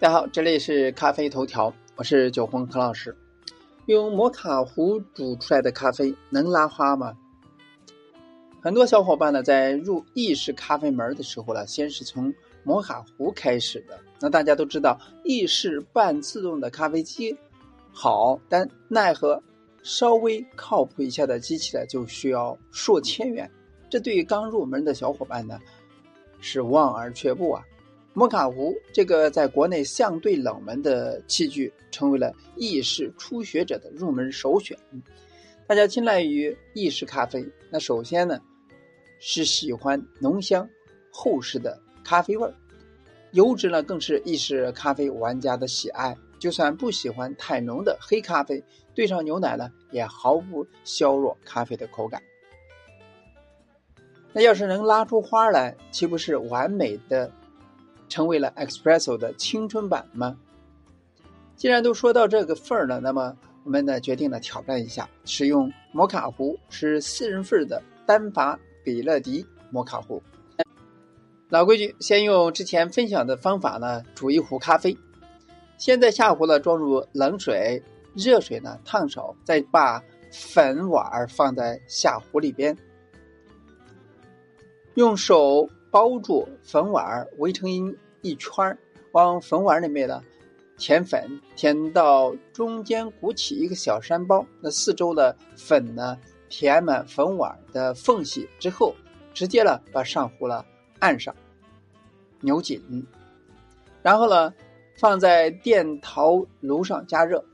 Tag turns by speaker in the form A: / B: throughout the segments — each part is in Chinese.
A: 大家好，这里是咖啡头条，我是九红何老师。用摩卡壶煮出来的咖啡能拉花吗？很多小伙伴呢，在入意式咖啡门的时候呢，先是从摩卡壶开始的。那大家都知道，意式半自动的咖啡机好，但奈何稍微靠谱一下的机器呢，就需要数千元。这对于刚入门的小伙伴呢，是望而却步啊。摩卡壶这个在国内相对冷门的器具，成为了意式初学者的入门首选。大家青睐于意式咖啡，那首先呢是喜欢浓香厚实的咖啡味儿，油脂呢更是意式咖啡玩家的喜爱。就算不喜欢太浓的黑咖啡，兑上牛奶呢也毫不削弱咖啡的口感。那要是能拉出花来，岂不是完美的？成为了 Espresso 的青春版吗？既然都说到这个份儿了，那么我们呢决定了挑战一下，使用摩卡壶是四人份的单阀比乐迪摩卡壶。老规矩，先用之前分享的方法呢煮一壶咖啡，先在下壶呢装入冷水，热水呢烫手，再把粉碗放在下壶里边，用手。包住粉碗围成一一圈往粉碗里面呢填粉，填到中间鼓起一个小山包，那四周的粉呢填满粉碗的缝隙之后，直接呢把上壶了按上，扭紧，然后呢放在电陶炉上加热。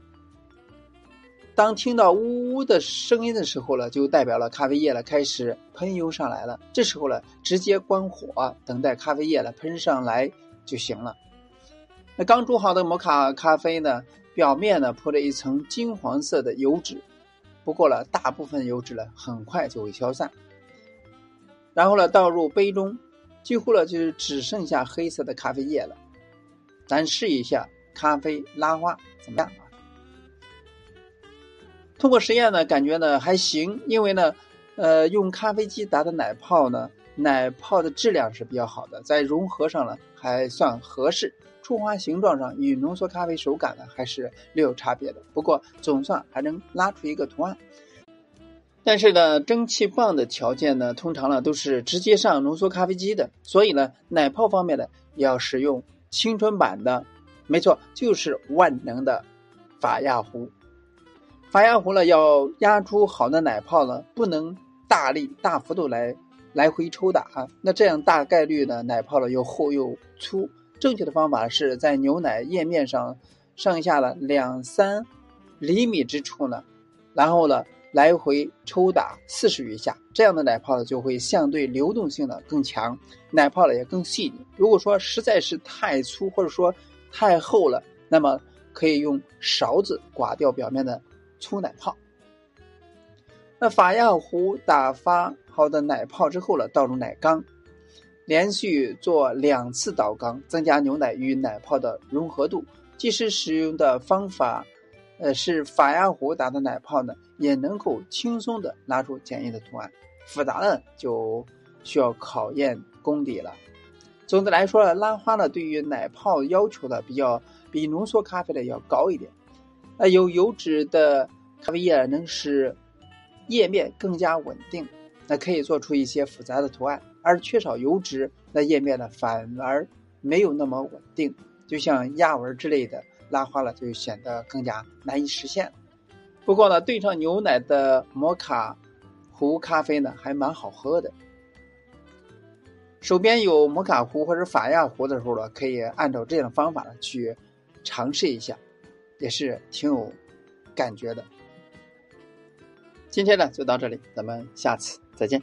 A: 当听到呜呜的声音的时候呢，就代表了咖啡液呢开始喷涌上来了。这时候呢，直接关火，等待咖啡液呢喷上来就行了。那刚煮好的摩卡咖啡呢，表面呢铺着一层金黄色的油脂，不过呢，大部分油脂呢很快就会消散。然后呢，倒入杯中，几乎呢就是只剩下黑色的咖啡液了。咱试一下咖啡拉花怎么样？通过实验呢，感觉呢还行，因为呢，呃，用咖啡机打的奶泡呢，奶泡的质量是比较好的，在融合上呢还算合适，出花形状上与浓缩咖啡手感呢还是略有差别的，不过总算还能拉出一个图案。但是呢，蒸汽棒的条件呢，通常呢都是直接上浓缩咖啡机的，所以呢，奶泡方面呢要使用青春版的，没错，就是万能的法压壶。发压壶呢，要压出好的奶泡呢，不能大力大幅度来来回抽打啊，那这样大概率呢，奶泡呢又厚又粗。正确的方法是在牛奶液面上上下了两三厘米之处呢，然后呢来回抽打四十余下，这样的奶泡呢就会相对流动性呢更强，奶泡呢也更细腻。如果说实在是太粗或者说太厚了，那么可以用勺子刮掉表面的。粗奶泡，那法压壶打发好的奶泡之后呢，倒入奶缸，连续做两次倒缸，增加牛奶与奶泡的融合度。即使使用的方法，呃，是法压壶打的奶泡呢，也能够轻松的拉出简易的图案。复杂的就需要考验功底了。总的来说呢，拉花呢，对于奶泡要求呢，比较比浓缩咖啡的要高一点。那有油脂的咖啡液能使液面更加稳定，那可以做出一些复杂的图案；而缺少油脂，那液面呢反而没有那么稳定，就像压纹之类的拉花了，就显得更加难以实现。不过呢，兑上牛奶的摩卡壶咖啡呢还蛮好喝的。手边有摩卡壶或者法压壶的时候呢，可以按照这样的方法呢去尝试一下。也是挺有感觉的。今天呢就到这里，咱们下次再见。